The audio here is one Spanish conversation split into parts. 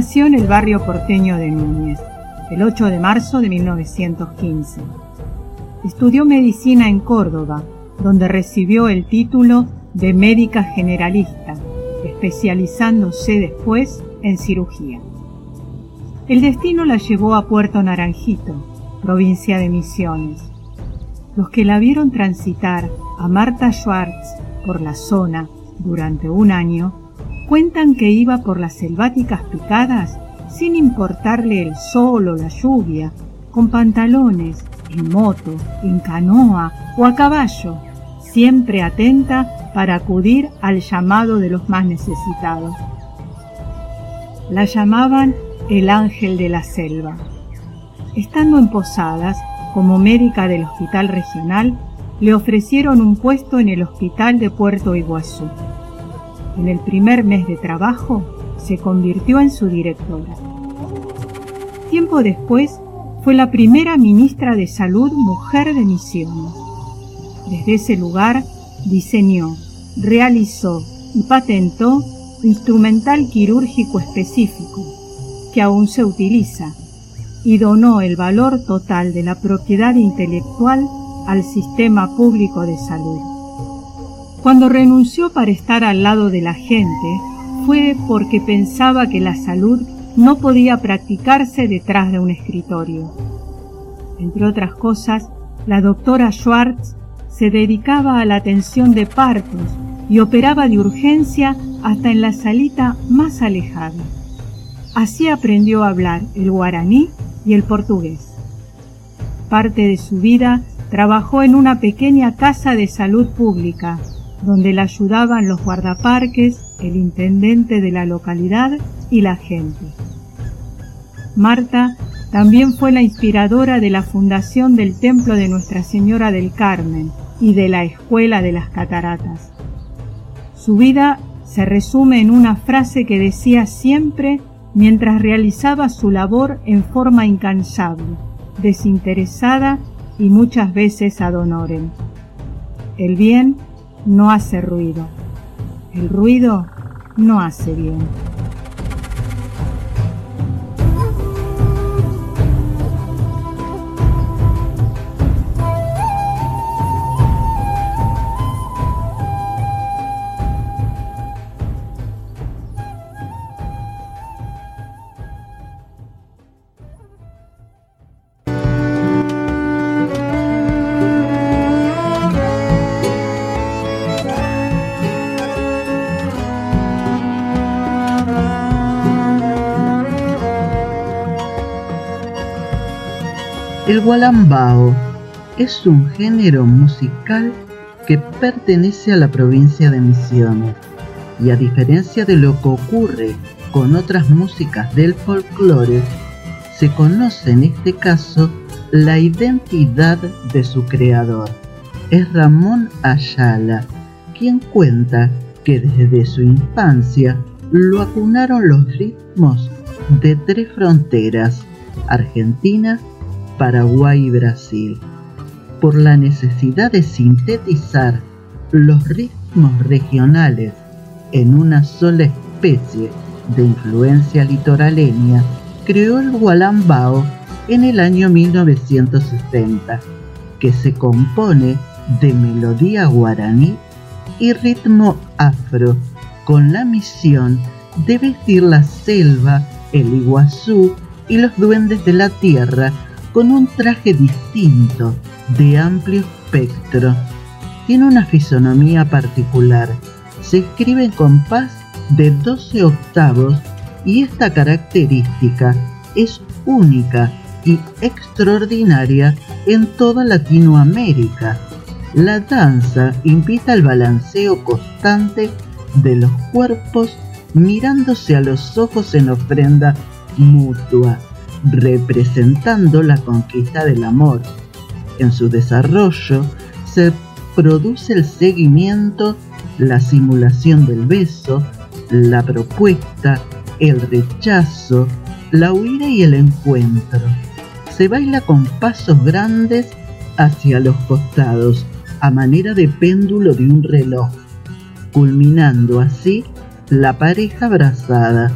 nació en el barrio porteño de Núñez, el 8 de marzo de 1915. Estudió medicina en Córdoba, donde recibió el título de médica generalista, especializándose después en cirugía. El destino la llevó a Puerto Naranjito, provincia de Misiones. Los que la vieron transitar a Marta Schwartz por la zona durante un año cuentan que iba por las selváticas picadas sin importarle el sol o la lluvia, con pantalones, en moto, en canoa o a caballo, siempre atenta para acudir al llamado de los más necesitados. La llamaban el ángel de la selva. Estando en Posadas, como médica del hospital regional, le ofrecieron un puesto en el hospital de Puerto Iguazú. En el primer mes de trabajo, se convirtió en su directora. Tiempo después, fue la primera ministra de Salud mujer de Misiones. Desde ese lugar, diseñó, realizó y patentó instrumental quirúrgico específico, que aún se utiliza, y donó el valor total de la propiedad intelectual al sistema público de salud. Cuando renunció para estar al lado de la gente, fue porque pensaba que la salud no podía practicarse detrás de un escritorio. Entre otras cosas, la doctora Schwartz se dedicaba a la atención de partos y operaba de urgencia hasta en la salita más alejada. Así aprendió a hablar el guaraní y el portugués. Parte de su vida trabajó en una pequeña casa de salud pública, donde la ayudaban los guardaparques, el intendente de la localidad y la gente. Marta también fue la inspiradora de la fundación del Templo de Nuestra Señora del Carmen y de la Escuela de las Cataratas. Su vida se resume en una frase que decía siempre mientras realizaba su labor en forma incansable, desinteresada y muchas veces ad honorem. El bien no hace ruido, el ruido no hace bien. Gualambao es un género musical que pertenece a la provincia de Misiones y a diferencia de lo que ocurre con otras músicas del folclore, se conoce en este caso la identidad de su creador. Es Ramón Ayala, quien cuenta que desde su infancia lo acunaron los ritmos de tres fronteras, Argentina, Paraguay y Brasil, por la necesidad de sintetizar los ritmos regionales en una sola especie de influencia litoraleña, creó el gualambao en el año 1960, que se compone de melodía guaraní y ritmo afro, con la misión de vestir la selva, el iguazú y los duendes de la tierra con un traje distinto, de amplio espectro. Tiene una fisonomía particular. Se escribe en compás de 12 octavos y esta característica es única y extraordinaria en toda Latinoamérica. La danza invita al balanceo constante de los cuerpos mirándose a los ojos en ofrenda mutua representando la conquista del amor. En su desarrollo se produce el seguimiento, la simulación del beso, la propuesta, el rechazo, la huida y el encuentro. Se baila con pasos grandes hacia los costados, a manera de péndulo de un reloj, culminando así la pareja abrazada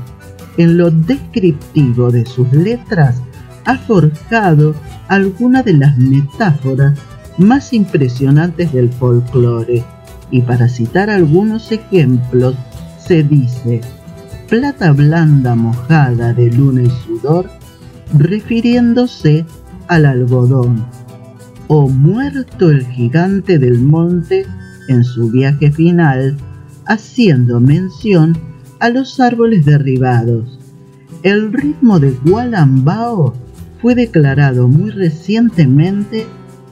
en lo descriptivo de sus letras ha forjado algunas de las metáforas más impresionantes del folclore. Y para citar algunos ejemplos, se dice, plata blanda mojada de luna y sudor, refiriéndose al algodón, o muerto el gigante del monte en su viaje final, haciendo mención a los árboles derribados. El ritmo de Gualambao fue declarado muy recientemente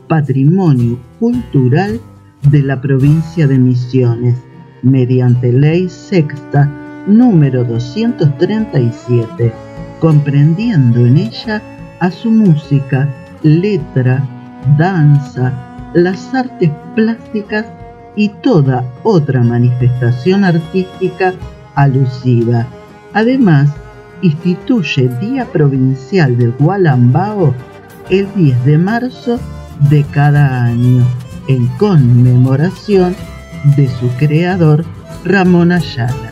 Patrimonio Cultural de la provincia de Misiones mediante ley sexta número 237, comprendiendo en ella a su música, letra, danza, las artes plásticas y toda otra manifestación artística alusiva. Además, instituye Día Provincial del Gualambao el 10 de marzo de cada año, en conmemoración de su creador, Ramón Ayala.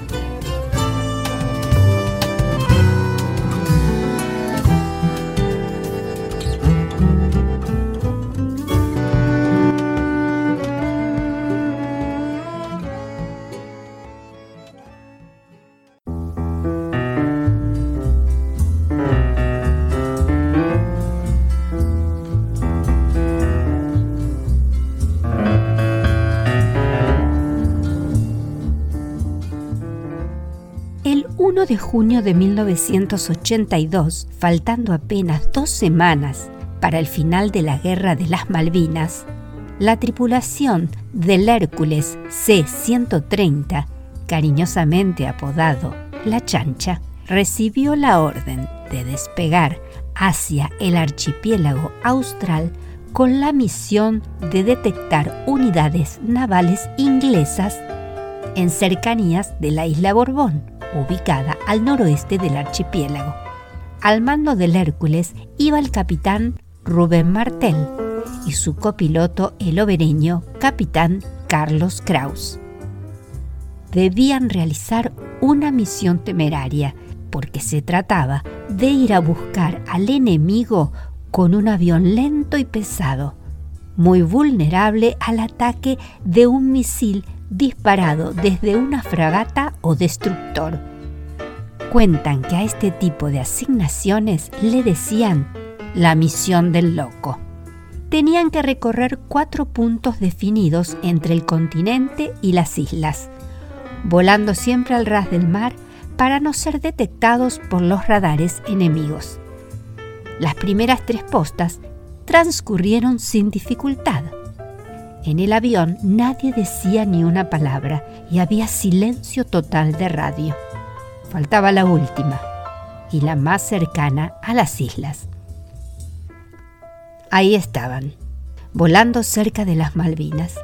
De junio de 1982, faltando apenas dos semanas para el final de la Guerra de las Malvinas, la tripulación del Hércules C-130, cariñosamente apodado La Chancha, recibió la orden de despegar hacia el archipiélago austral con la misión de detectar unidades navales inglesas en cercanías de la isla Borbón ubicada al noroeste del archipiélago. Al mando del Hércules iba el capitán Rubén Martel y su copiloto el obereño capitán Carlos Kraus. Debían realizar una misión temeraria porque se trataba de ir a buscar al enemigo con un avión lento y pesado, muy vulnerable al ataque de un misil disparado desde una fragata o destructor. Cuentan que a este tipo de asignaciones le decían la misión del loco. Tenían que recorrer cuatro puntos definidos entre el continente y las islas, volando siempre al ras del mar para no ser detectados por los radares enemigos. Las primeras tres postas transcurrieron sin dificultad. En el avión nadie decía ni una palabra y había silencio total de radio. Faltaba la última y la más cercana a las islas. Ahí estaban, volando cerca de las Malvinas,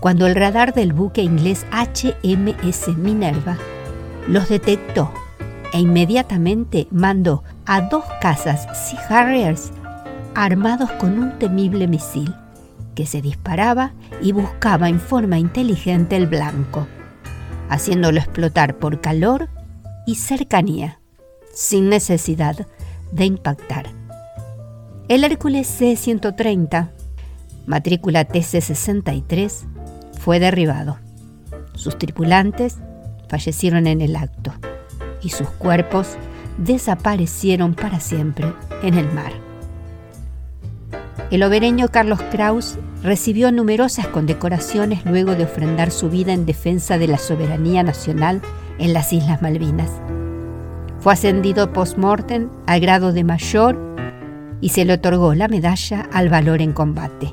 cuando el radar del buque inglés HMS Minerva los detectó e inmediatamente mandó a dos cazas Sea Harriers armados con un temible misil que se disparaba y buscaba en forma inteligente el blanco, haciéndolo explotar por calor y cercanía, sin necesidad de impactar. El Hércules C-130, matrícula TC-63, fue derribado. Sus tripulantes fallecieron en el acto y sus cuerpos desaparecieron para siempre en el mar. El obereño Carlos Kraus recibió numerosas condecoraciones luego de ofrendar su vida en defensa de la soberanía nacional en las Islas Malvinas. Fue ascendido post-mortem al grado de mayor y se le otorgó la medalla al valor en combate.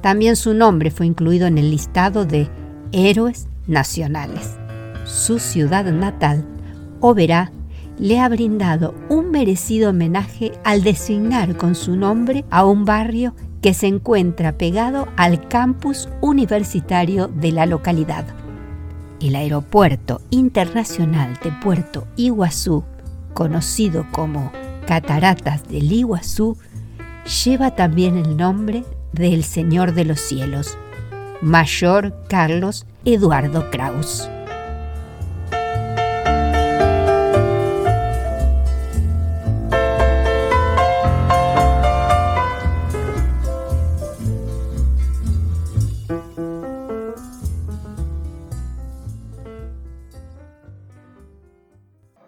También su nombre fue incluido en el listado de héroes nacionales. Su ciudad natal, Oberá, le ha brindado un merecido homenaje al designar con su nombre a un barrio que se encuentra pegado al campus universitario de la localidad. El Aeropuerto Internacional de Puerto Iguazú, conocido como Cataratas del Iguazú, lleva también el nombre del Señor de los Cielos, Mayor Carlos Eduardo Kraus.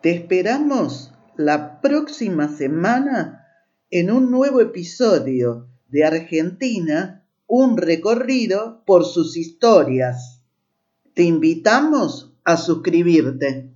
Te esperamos la próxima semana en un nuevo episodio de Argentina, un recorrido por sus historias. Te invitamos a suscribirte.